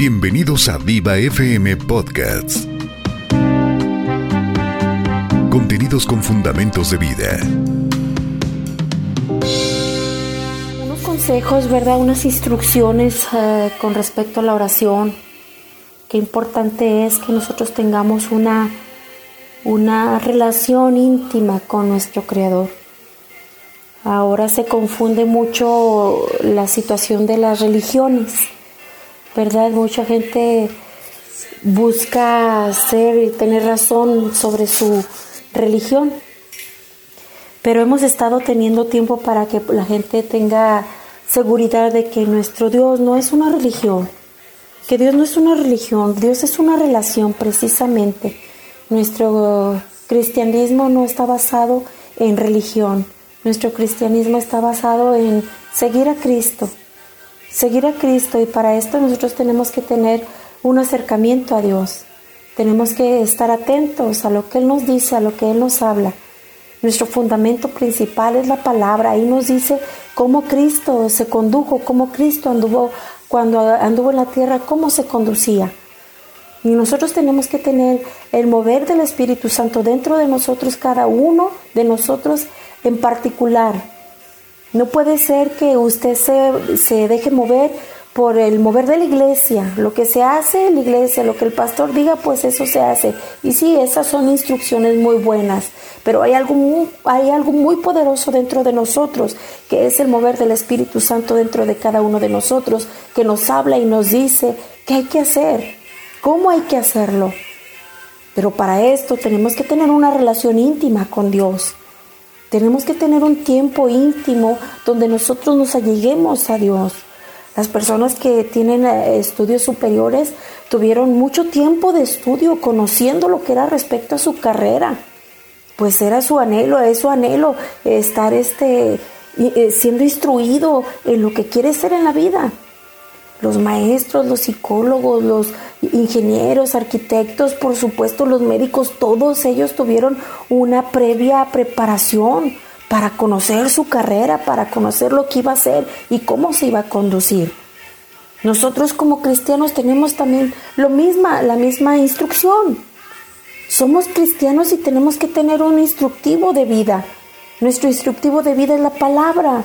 Bienvenidos a Viva FM Podcasts. Contenidos con fundamentos de vida. Unos consejos, ¿verdad? Unas instrucciones eh, con respecto a la oración. Qué importante es que nosotros tengamos una, una relación íntima con nuestro Creador. Ahora se confunde mucho la situación de las religiones ¿verdad? Mucha gente busca ser y tener razón sobre su religión, pero hemos estado teniendo tiempo para que la gente tenga seguridad de que nuestro Dios no es una religión, que Dios no es una religión, Dios es una relación precisamente. Nuestro cristianismo no está basado en religión, nuestro cristianismo está basado en seguir a Cristo, seguir a Cristo y para esto nosotros tenemos que tener un acercamiento a Dios. Tenemos que estar atentos a lo que Él nos dice, a lo que Él nos habla. Nuestro fundamento principal es la palabra. Ahí nos dice cómo Cristo se condujo, cómo Cristo anduvo cuando anduvo en la tierra, cómo se conducía. Y nosotros tenemos que tener el mover del Espíritu Santo dentro de nosotros, cada uno de nosotros en particular. No puede ser que usted se, se deje mover por el mover de la iglesia. Lo que se hace en la iglesia, lo que el pastor diga, pues eso se hace. Y sí, esas son instrucciones muy buenas, pero hay algo hay algo muy poderoso dentro de nosotros, que es el mover del Espíritu Santo dentro de cada uno de nosotros, que nos habla y nos dice qué hay que hacer, cómo hay que hacerlo. Pero para esto tenemos que tener una relación íntima con Dios. Tenemos que tener un tiempo íntimo donde nosotros nos alleguemos a Dios. Las personas que tienen eh, estudios superiores tuvieron mucho tiempo de estudio conociendo lo que era respecto a su carrera. Pues era su anhelo, es su anhelo estar este, eh, siendo instruido en lo que quiere ser en la vida los maestros, los psicólogos, los ingenieros, arquitectos, por supuesto los médicos, todos ellos tuvieron una previa preparación para conocer su carrera, para conocer lo que iba a hacer y cómo se iba a conducir. Nosotros como cristianos tenemos también lo misma, la misma instrucción. Somos cristianos y tenemos que tener un instructivo de vida. Nuestro instructivo de vida es la palabra.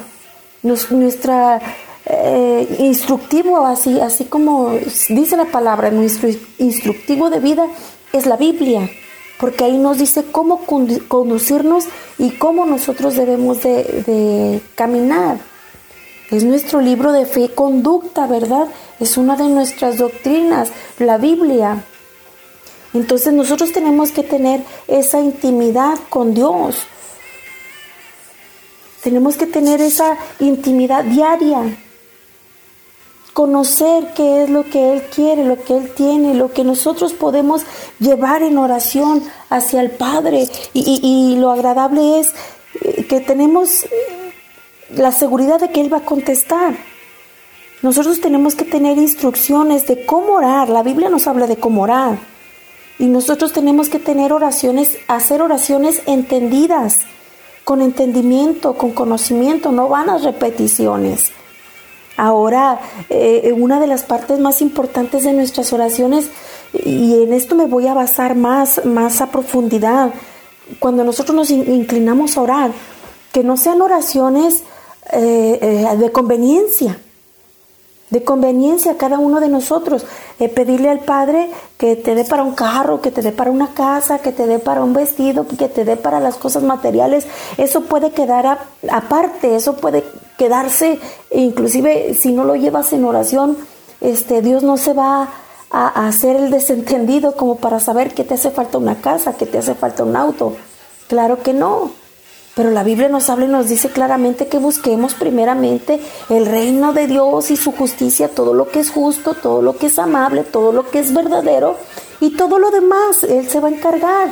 nuestra eh, instructivo, así, así como dice la palabra, nuestro instructivo de vida es la Biblia, porque ahí nos dice cómo conducirnos y cómo nosotros debemos de, caminar. Es nuestro libro de fe y conducta, ¿verdad? Es una de nuestras doctrinas, la Biblia. Entonces nosotros tenemos que tener esa intimidad con Dios. Tenemos que tener esa intimidad diaria conocer qué es lo que Él quiere, lo que Él tiene, lo que nosotros podemos llevar en oración hacia el Padre. Y, lo agradable es eh, que tenemos eh, la seguridad de que Él va a contestar. Nosotros tenemos que tener instrucciones de cómo orar. La Biblia nos habla de cómo orar. Y nosotros tenemos que tener oraciones, hacer oraciones entendidas, con entendimiento, con conocimiento, no vanas repeticiones. Ahora, eh, una de las partes más importantes de nuestras oraciones, y en esto me voy a basar más, más a profundidad, cuando nosotros nos inclinamos a orar, que no sean oraciones eh, eh, de conveniencia, de conveniencia a cada uno de nosotros. pedirle al Padre que te dé para un carro, que te dé para una casa, que te dé para un vestido, que te dé para las cosas materiales. Eso puede quedar aparte, eso puede quedarse, inclusive si no lo llevas en oración, este, Dios no se va a, hacer el desentendido como para saber que te hace falta una casa, que te hace falta un auto. Claro que no. Pero la Biblia nos habla y nos dice claramente que busquemos primeramente el reino de Dios y su justicia, todo lo que es justo, todo lo que es amable, todo lo que es verdadero y todo lo demás Él se va a encargar.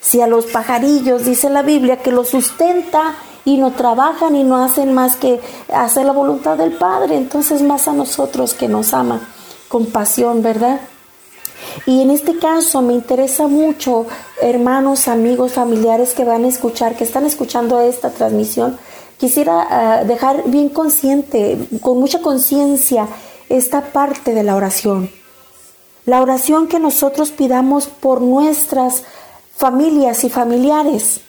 Si a los pajarillos dice la Biblia que los sustenta y no trabajan y no hacen más que hacer la voluntad del Padre. Entonces más a nosotros que nos ama con pasión, ¿verdad? Y en este caso me interesa mucho, hermanos, amigos, familiares que van a escuchar, que están escuchando esta transmisión, quisiera ah, dejar bien consciente, con mucha conciencia, esta parte de la oración. La oración que nosotros pidamos por nuestras familias y familiares.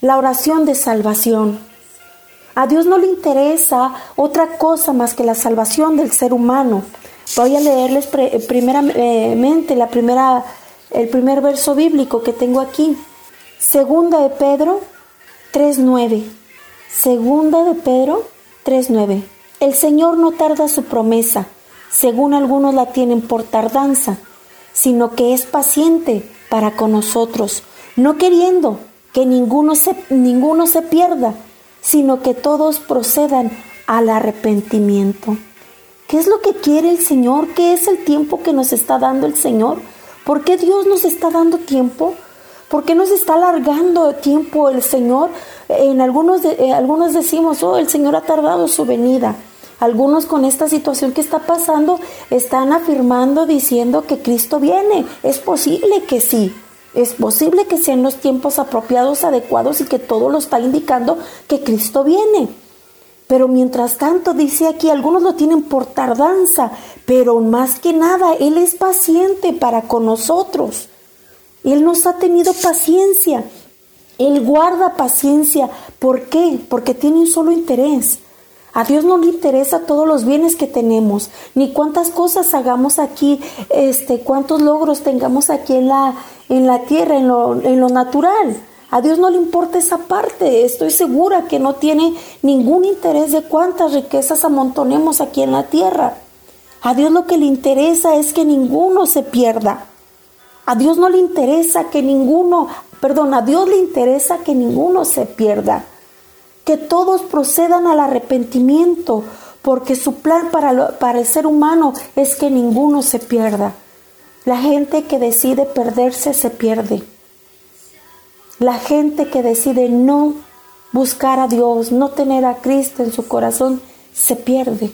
La oración de salvación. A Dios no le interesa otra cosa más que la salvación del ser humano. Voy a leerles primeramente la primera, el primer verso bíblico que tengo aquí. Segunda de Pedro 3.9. Segunda de Pedro 3.9. El Señor no tarda su promesa, según algunos la tienen por tardanza, sino que es paciente para con nosotros, no queriendo que ninguno se, ninguno se pierda, sino que todos procedan al arrepentimiento. ¿Qué es lo que quiere el Señor? ¿Qué es el tiempo que nos está dando el Señor? ¿Por qué Dios nos está dando tiempo? ¿Por qué nos está alargando tiempo el Señor? En algunos, eh, algunos decimos, oh, el Señor ha tardado su venida. Algunos con esta situación que está pasando están afirmando, diciendo que Cristo viene. Es posible que sí. Es posible que sean los tiempos apropiados, adecuados y que todo lo está indicando que Cristo viene. Pero mientras tanto, dice aquí, algunos lo tienen por tardanza, pero más que nada, Él es paciente para con nosotros. Él nos ha tenido paciencia. Él guarda paciencia. ¿Por qué? Porque tiene un solo interés. A Dios no le interesa todos los bienes que tenemos, ni cuántas cosas hagamos aquí, este, cuántos logros tengamos aquí en la, en la tierra, en lo, en lo natural. A Dios no le importa esa parte. Estoy segura que no tiene ningún interés de cuántas riquezas amontonemos aquí en la tierra. A Dios lo que le interesa es que ninguno se pierda. A Dios no le interesa que ninguno, perdón, a Dios le interesa que ninguno se pierda. Que todos procedan al arrepentimiento, porque su plan para, para el ser humano es que ninguno se pierda. La gente que decide perderse se pierde. La gente que decide no buscar a Dios, no tener a Cristo en su corazón, se pierde.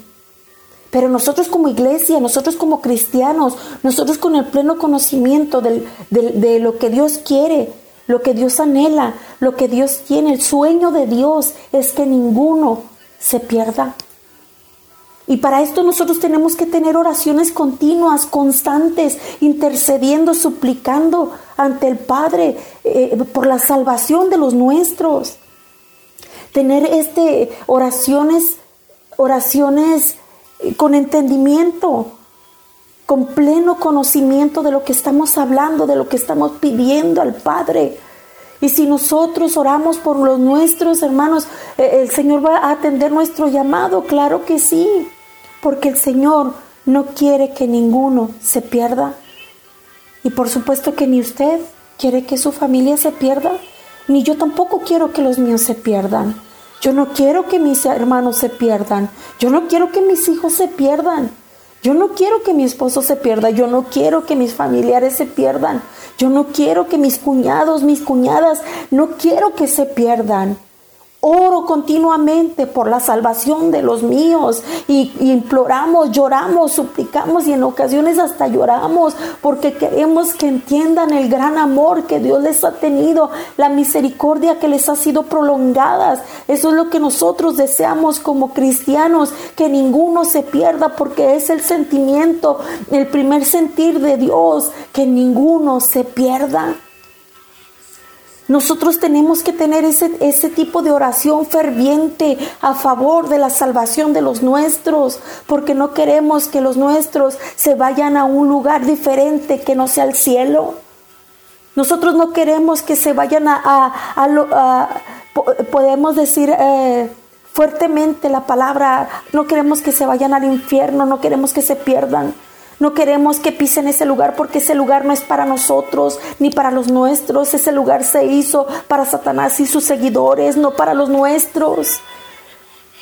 Pero nosotros como iglesia, nosotros como cristianos, nosotros con el pleno conocimiento de lo que Dios quiere, lo que Dios anhela, lo que Dios tiene, el sueño de Dios es que ninguno se pierda. Y para esto nosotros tenemos que tener oraciones continuas, constantes, intercediendo, suplicando ante el Padre eh, por la salvación de los nuestros. Tener este oraciones, oraciones eh, con entendimiento, con pleno conocimiento de lo que estamos hablando, de lo que estamos pidiendo al Padre. Y si nosotros oramos por los nuestros hermanos, eh, el Señor va a atender nuestro llamado, claro que sí porque el Señor no quiere que ninguno se pierda. Y por supuesto que ni usted quiere que su familia se pierda, ni yo tampoco quiero que los míos se pierdan. Yo no quiero que mis hermanos se pierdan. Yo no quiero que mis hijos se pierdan. Yo no quiero que mi esposo se pierda. Yo no quiero que mis familiares se pierdan. Yo no quiero que mis cuñados, mis cuñadas, no quiero que se pierdan. Oro continuamente por la salvación de los míos y, imploramos, lloramos, suplicamos y en ocasiones hasta lloramos porque queremos que entiendan el gran amor que Dios les ha tenido, la misericordia que les ha sido prolongadas. Eso es lo que nosotros deseamos como cristianos, que ninguno se pierda porque es el sentimiento, el primer sentir de Dios, que ninguno se pierda. Nosotros tenemos que tener ese, ese tipo de oración ferviente a favor de la salvación de los nuestros, porque no queremos que los nuestros se vayan a un lugar diferente que no sea el cielo. Nosotros no queremos que se vayan a, a, podemos decir eh, fuertemente la palabra, no queremos que se vayan al infierno, no queremos que se pierdan. No queremos que pisen ese lugar porque ese lugar no es para nosotros ni para los nuestros. Ese lugar se hizo para Satanás y sus seguidores, no para los nuestros.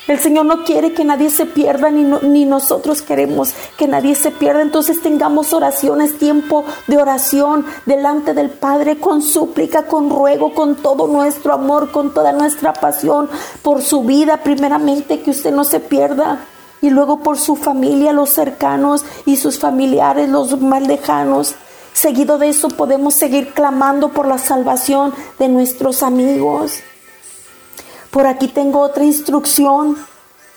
El Señor no quiere que nadie se pierda, ni, ni, nosotros queremos que nadie se pierda. Entonces tengamos oraciones, tiempo de oración delante del Padre, con súplica, con ruego, con todo nuestro amor, con toda nuestra pasión por su vida, primeramente que usted no se pierda y luego por su familia, los cercanos y sus familiares, los más lejanos. Seguido de eso podemos seguir clamando por la salvación de nuestros amigos. Por aquí tengo otra instrucción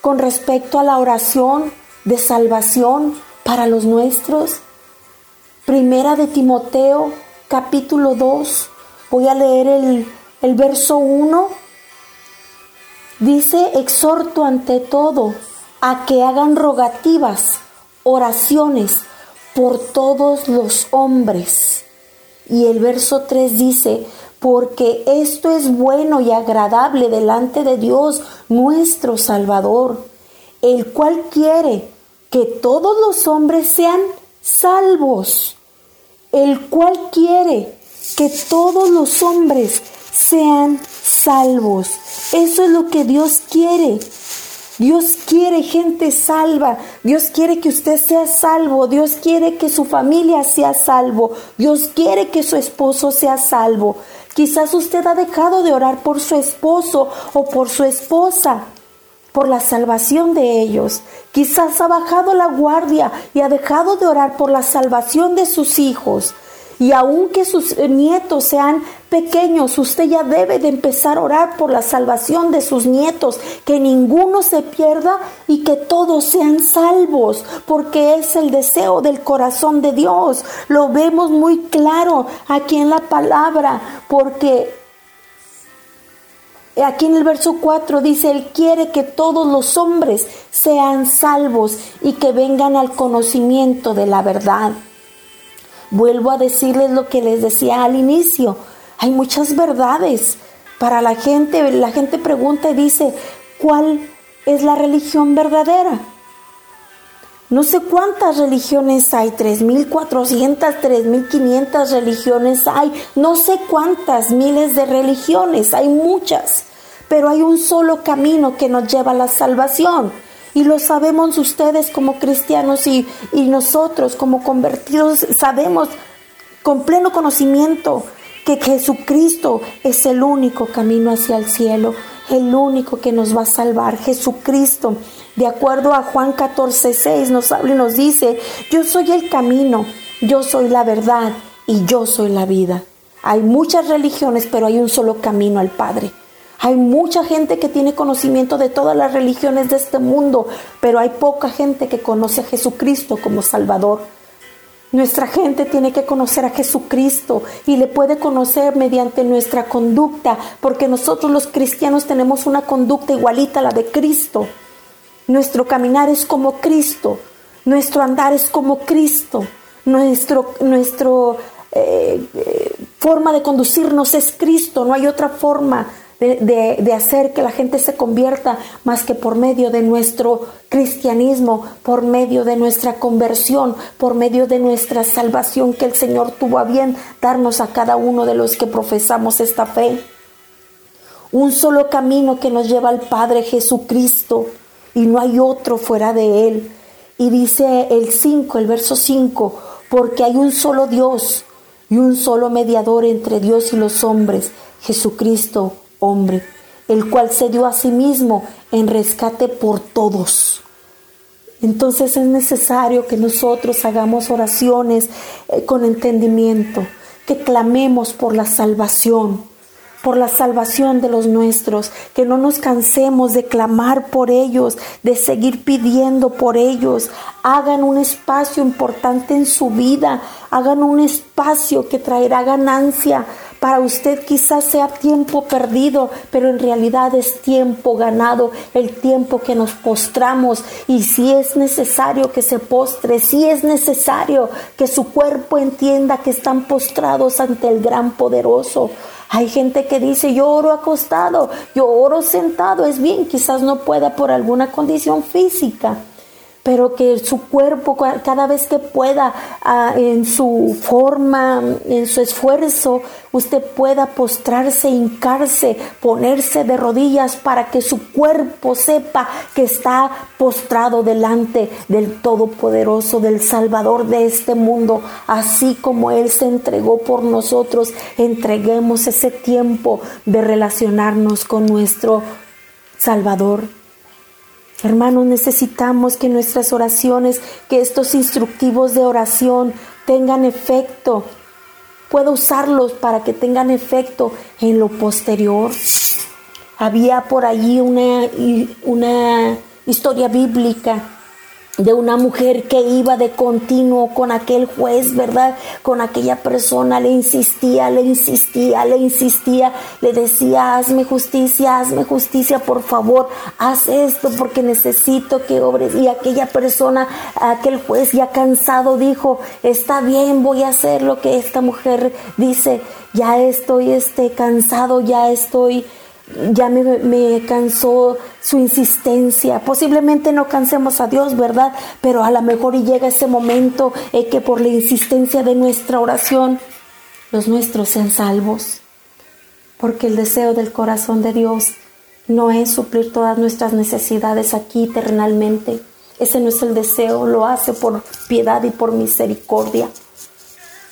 con respecto a la oración de salvación para los nuestros. Primera de Timoteo, capítulo 2. Voy a leer el, el verso 1. Dice, exhorto ante todo a que hagan rogativas, oraciones por todos los hombres. Y el verso 3 dice, porque esto es bueno y agradable delante de Dios nuestro Salvador, el cual quiere que todos los hombres sean salvos, el cual quiere que todos los hombres sean salvos. Eso es lo que Dios quiere. Dios quiere gente salva. Dios quiere que usted sea salvo. Dios quiere que su familia sea salvo. Dios quiere que su esposo sea salvo. Quizás usted ha dejado de orar por su esposo o por su esposa, por la salvación de ellos. Quizás ha bajado la guardia y ha dejado de orar por la salvación de sus hijos. Y aunque sus nietos sean pequeños, usted ya debe de empezar a orar por la salvación de sus nietos, que ninguno se pierda y que todos sean salvos, porque es el deseo del corazón de Dios. Lo vemos muy claro aquí en la palabra, porque Aquí en el verso 4 dice, Él quiere que todos los hombres sean salvos y que vengan al conocimiento de la verdad. Vuelvo a decirles lo que les decía al inicio. Hay muchas verdades para la gente. La gente pregunta y dice, ¿cuál es la religión verdadera? No sé cuántas religiones hay, 3.400, 3.500 religiones hay, no sé cuántas miles de religiones, hay muchas, pero hay un solo camino que nos lleva a la salvación y lo sabemos ustedes como cristianos y, nosotros como convertidos sabemos con pleno conocimiento que Jesucristo es el único camino hacia el cielo, el único que nos va a salvar. Jesucristo, de acuerdo a Juan 14, 6, nos habla y nos dice, yo soy el camino, yo soy la verdad y yo soy la vida. Hay muchas religiones, pero hay un solo camino al Padre. Hay mucha gente que tiene conocimiento de todas las religiones de este mundo, pero hay poca gente que conoce a Jesucristo como Salvador. Nuestra gente tiene que conocer a Jesucristo y le puede conocer mediante nuestra conducta, porque nosotros los cristianos tenemos una conducta igualita a la de Cristo. Nuestro caminar es como Cristo, nuestro andar es como Cristo, nuestro, eh, eh, forma de conducirnos es Cristo, no hay otra forma de, hacer que la gente se convierta más que por medio de nuestro cristianismo, por medio de nuestra conversión, por medio de nuestra salvación que el Señor tuvo a bien darnos a cada uno de los que profesamos esta fe. Un solo camino que nos lleva al Padre Jesucristo y no hay otro fuera de Él. Y dice el 5, el verso 5, porque hay un solo Dios y un solo mediador entre Dios y los hombres, Jesucristo hombre, el cual se dio a sí mismo en rescate por todos. Entonces es necesario que nosotros hagamos oraciones eh, con entendimiento, que clamemos por la salvación, por la salvación de los nuestros, que no nos cansemos de clamar por ellos, de seguir pidiendo por ellos. Hagan un espacio importante en su vida, hagan un espacio que traerá ganancia para usted quizás sea tiempo perdido, pero en realidad es tiempo ganado, el tiempo que nos postramos. Y si es necesario que se postre, si es necesario que su cuerpo entienda que están postrados ante el gran poderoso. Hay gente que dice, yo oro acostado, yo oro sentado. Es bien, quizás no pueda por alguna condición física pero que su cuerpo cada vez que pueda, ah, en su forma, en su esfuerzo, usted pueda postrarse, hincarse, ponerse de rodillas para que su cuerpo sepa que está postrado delante del Todopoderoso, del Salvador de este mundo, así como Él se entregó por nosotros, entreguemos ese tiempo de relacionarnos con nuestro Salvador. Hermanos, necesitamos que nuestras oraciones, que estos instructivos de oración tengan efecto. Puedo usarlos para que tengan efecto en lo posterior. Había por allí una, una historia bíblica de una mujer que iba de continuo con aquel juez, ¿verdad? Con aquella persona, le insistía, le insistía, le insistía, le decía, hazme justicia, hazme justicia, por favor, haz esto porque necesito que obres. Y aquella persona, aquel juez ya cansado dijo, está bien, voy a hacer lo que esta mujer dice, ya estoy este, cansado, ya estoy ya me, cansó su insistencia. Posiblemente no cansemos a Dios, ¿verdad? Pero a lo mejor y llega ese momento en que por la insistencia de nuestra oración, los nuestros sean salvos. Porque el deseo del corazón de Dios no es suplir todas nuestras necesidades aquí terrenalmente. Ese no es el deseo, lo hace por piedad y por misericordia.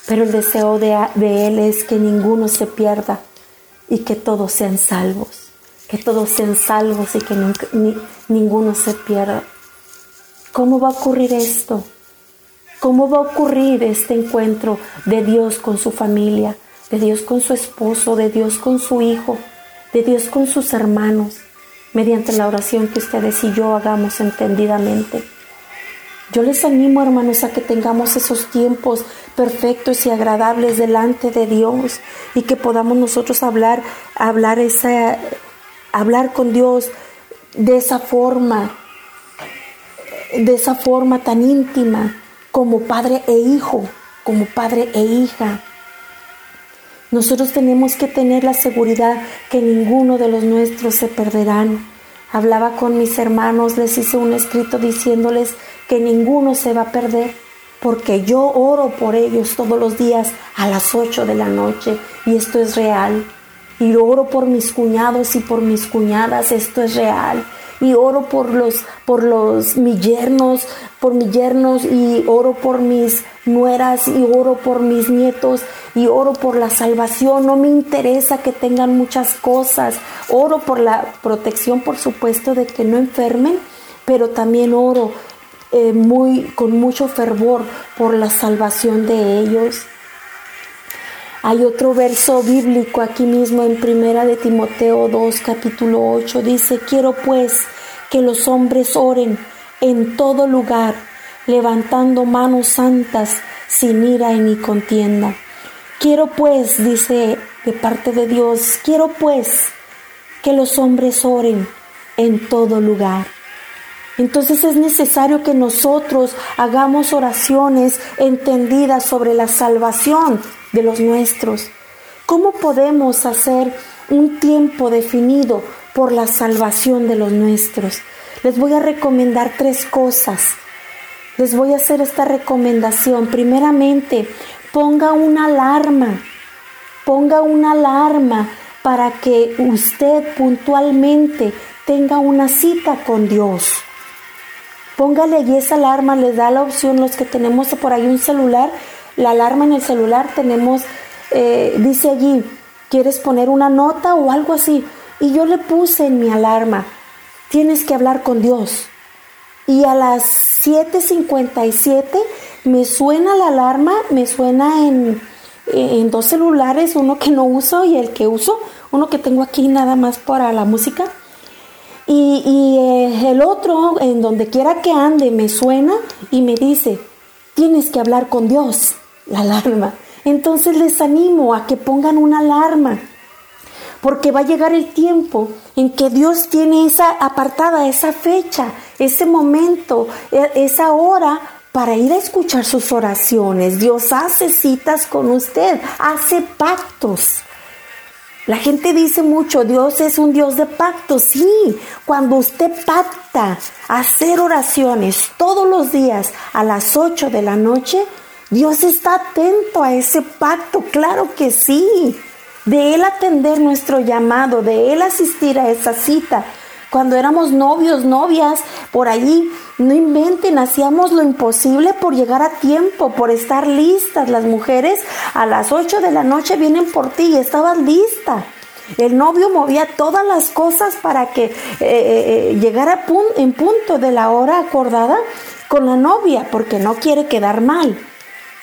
Pero el deseo de, de Él es que ninguno se pierda, y que todos sean salvos, que todos sean salvos y que ninguno se pierda. ¿Cómo va a ocurrir esto? ¿Cómo va a ocurrir este encuentro de Dios con su familia, de Dios con su esposo, de Dios con su hijo, de Dios con sus hermanos, mediante la oración que ustedes y yo hagamos entendidamente? Yo les animo, hermanos, a que tengamos esos tiempos perfectos y agradables delante de Dios y que podamos nosotros hablar, hablar esa, hablar con Dios de esa forma, de esa forma tan íntima, como padre e hijo, como padre e hija. Nosotros tenemos que tener la seguridad que ninguno de los nuestros se perderán. Hablaba con mis hermanos, les hice un escrito diciéndoles que ninguno se va a perder, porque yo oro por ellos todos los días a las 8 de la noche y esto es real. Y oro por mis cuñados y por mis cuñadas, esto es real. Y oro por los, por los, mis yernos, por mis yernos y oro por mis nueras y oro por mis nietos y oro por la salvación. No me interesa que tengan muchas cosas. Oro por la protección, por supuesto, de que no enfermen, pero también oro eh, muy, con mucho fervor por la salvación de ellos. Hay otro verso bíblico aquí mismo en Primera de Timoteo 2, capítulo 8. Dice, quiero pues que los hombres oren en todo lugar, levantando manos santas sin ira ni contienda. Quiero pues, dice de parte de Dios, quiero pues que los hombres oren en todo lugar. Entonces es necesario que nosotros hagamos oraciones entendidas sobre la salvación de los nuestros. ¿Cómo podemos hacer un tiempo definido por la salvación de los nuestros? Les voy a recomendar tres cosas. Les voy a hacer esta recomendación. Primeramente, ponga una alarma. Ponga una alarma para que usted puntualmente tenga una cita con Dios. Póngale allí esa alarma, le da la opción los que tenemos por ahí un celular, la alarma en el celular tenemos, eh, dice allí, ¿quieres poner una nota o algo así? Y yo le puse en mi alarma, tienes que hablar con Dios. Y a las 7.57 me suena la alarma, me suena en, en dos celulares, uno que no uso y el que uso, uno que tengo aquí nada más para la música y, eh, el otro, en donde quiera que ande, me suena y me dice, tienes que hablar con Dios, la alarma. Entonces les animo a que pongan una alarma, porque va a llegar el tiempo en que Dios tiene esa apartada, esa fecha, ese momento, e, esa hora para ir a escuchar sus oraciones. Dios hace citas con usted, hace pactos. La gente dice mucho, Dios es un Dios de pacto. Sí, cuando usted pacta hacer oraciones todos los días a las 8 de la noche, Dios está atento a ese pacto, claro que sí. De Él atender nuestro llamado, de Él asistir a esa cita. Cuando éramos novios, novias, por allí, no inventen, hacíamos lo imposible por llegar a tiempo, por estar listas. Las mujeres a las 8 de la noche vienen por ti y estabas lista. El novio movía todas las cosas para que eh, eh, eh, llegara en punto de la hora acordada con la novia, porque no quiere quedar mal.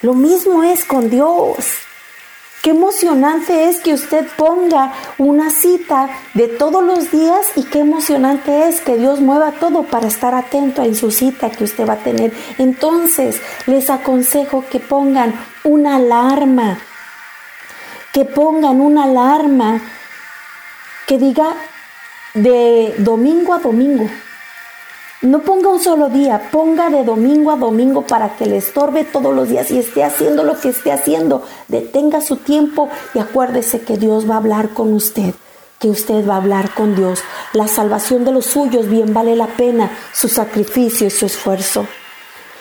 Lo mismo es con Dios. Qué emocionante es que usted ponga una cita de todos los días y qué emocionante es que Dios mueva todo para estar atento en su cita que usted va a tener. Entonces, les aconsejo que pongan una alarma, que pongan una alarma que diga de domingo a domingo. No ponga un solo día, ponga de domingo a domingo para que le estorbe todos los días y esté haciendo lo que esté haciendo. Detenga su tiempo y acuérdese que Dios va a hablar con usted, que usted va a hablar con Dios. La salvación de los suyos bien vale la pena, su sacrificio y su esfuerzo.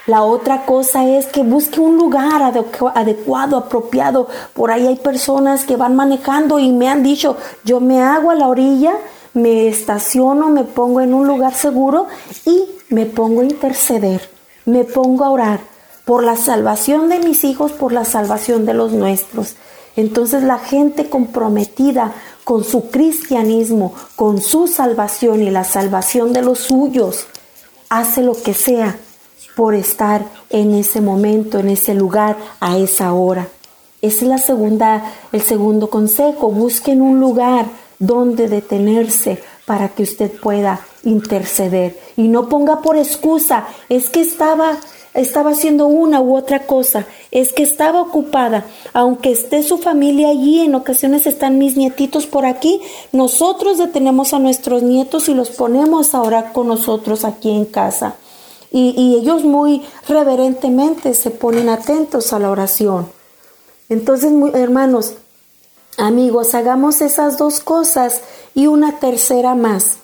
La otra cosa es que busque un lugar adecuado, apropiado. Por ahí hay personas que van manejando y me han dicho, yo me hago a la orilla me estaciono, me pongo en un lugar seguro y me pongo a interceder, me pongo a orar por la salvación de mis hijos, por la salvación de los nuestros. Entonces la gente comprometida con su cristianismo, con su salvación y la salvación de los suyos, hace lo que sea por estar en ese momento, en ese lugar, a esa hora. Esa es la segunda, el segundo consejo. Busquen un lugar donde detenerse para que usted pueda interceder y no ponga por excusa, es que estaba estaba haciendo una u otra cosa, es que estaba ocupada, aunque esté su familia allí, en ocasiones están mis nietitos por aquí, nosotros detenemos a nuestros nietos y los ponemos a orar con nosotros aquí en casa. Y ellos muy reverentemente se ponen atentos a la oración. Entonces, hermanos, Amigos, hagamos esas dos cosas y una tercera más.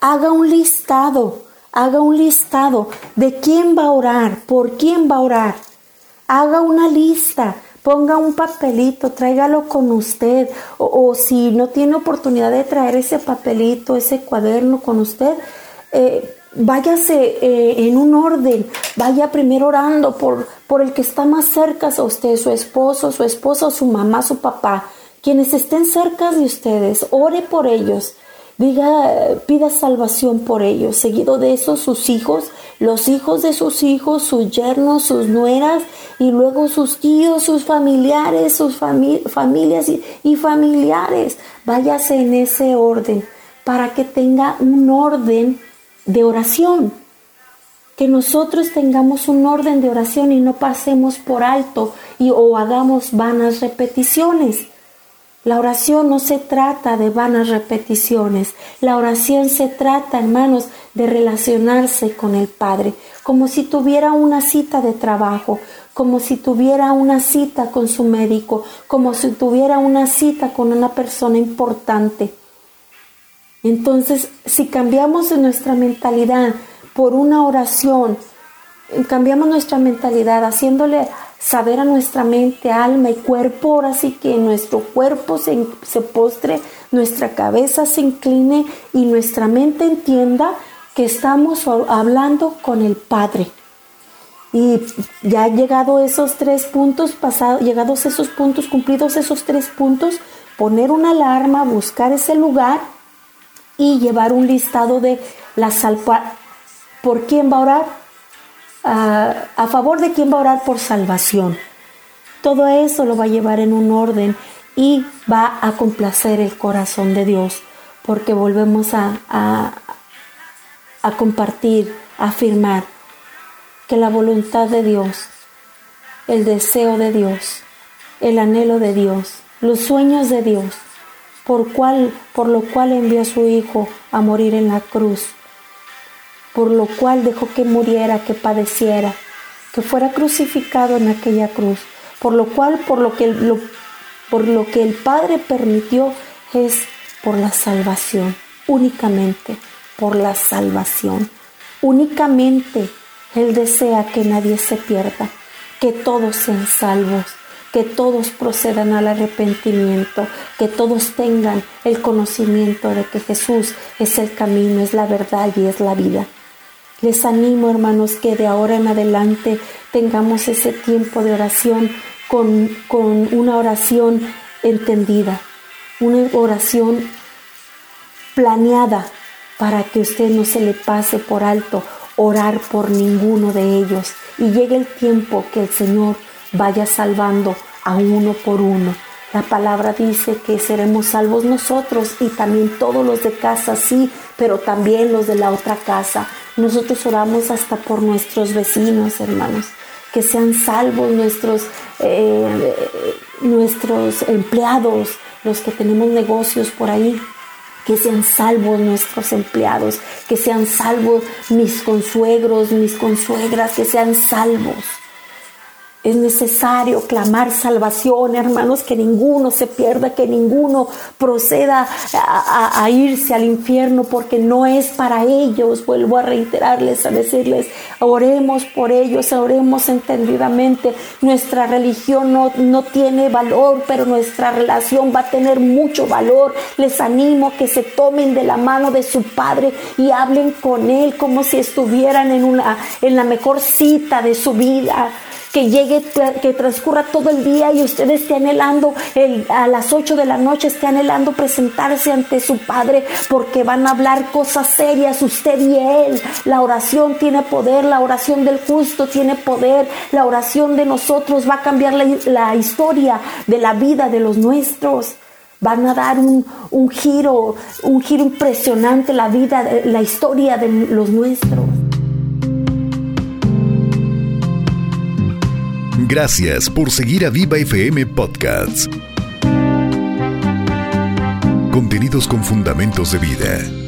Haga un listado, haga un listado de quién va a orar, por quién va a orar. Haga una lista, ponga un papelito, tráigalo con usted. O, si no tiene oportunidad de traer ese papelito, ese cuaderno con usted, eh, váyase eh, en un orden, vaya primero orando por, por el que está más cerca a usted, su esposo, su esposa, su mamá, su papá quienes estén cerca de ustedes, ore por ellos, diga, pida salvación por ellos. Seguido de eso, sus hijos, los hijos de sus hijos, sus yernos, sus nueras, y luego sus tíos, sus familiares, sus familias y, y familiares. Váyase en ese orden para que tenga un orden de oración. Que nosotros tengamos un orden de oración y no pasemos por alto y o hagamos vanas repeticiones. La oración no se trata de vanas repeticiones. La oración se trata, hermanos, de relacionarse con el Padre, como si tuviera una cita de trabajo, como si tuviera una cita con su médico, como si tuviera una cita con una persona importante. Entonces, si cambiamos nuestra mentalidad por una oración, cambiamos nuestra mentalidad haciéndole saber a nuestra mente, alma y cuerpo, ahora sí que nuestro cuerpo se, se postre, nuestra cabeza se incline y nuestra mente entienda que estamos hablando con el Padre. Y ya llegado esos tres puntos, llegados esos puntos, cumplidos esos tres puntos, poner una alarma, buscar ese lugar y llevar un listado de la salpa. ¿Por quién va a orar? A, favor de quién va a orar por salvación. Todo eso lo va a llevar en un orden y va a complacer el corazón de Dios, porque volvemos a, a, a, compartir, a afirmar que la voluntad de Dios, el deseo de Dios, el anhelo de Dios, los sueños de Dios, por, cual, por lo cual envió a su Hijo a morir en la cruz, por lo cual dejó que muriera, que padeciera, que fuera crucificado en aquella cruz, por lo cual, por lo que, por lo que el Padre permitió es por la salvación, únicamente por la salvación. Únicamente Él desea que nadie se pierda, que todos sean salvos, que todos procedan al arrepentimiento, que todos tengan el conocimiento de que Jesús es el camino, es la verdad y es la vida. Les animo, hermanos, que de ahora en adelante tengamos ese tiempo de oración con, una oración entendida, una oración planeada para que usted no se le pase por alto orar por ninguno de ellos y llegue el tiempo que el Señor vaya salvando a uno por uno. La palabra dice que seremos salvos nosotros y también todos los de casa, sí, pero también los de la otra casa. Nosotros oramos hasta por nuestros vecinos, hermanos, que sean salvos nuestros, eh, nuestros empleados, los que tenemos negocios por ahí, que sean salvos nuestros empleados, que sean salvos mis consuegros, mis consuegras, que sean salvos. Es necesario clamar salvación, hermanos, que ninguno se pierda, que ninguno proceda a, irse al infierno, porque no es para ellos. Vuelvo a reiterarles, a decirles, oremos por ellos, oremos entendidamente. Nuestra religión no, no tiene valor, pero nuestra relación va a tener mucho valor. Les animo que se tomen de la mano de su Padre y hablen con Él como si estuvieran en, una, en la mejor cita de su vida que llegue, que transcurra todo el día y usted esté anhelando el, a las 8 de la noche, esté anhelando presentarse ante su Padre porque van a hablar cosas serias usted y Él. La oración tiene poder, la oración del justo tiene poder, la oración de nosotros va a cambiar la, la historia de la vida de los nuestros van a dar un, un, giro, un giro impresionante la vida, la historia de los nuestros. Gracias por seguir a Viva FM Podcasts. Contenidos con fundamentos de vida.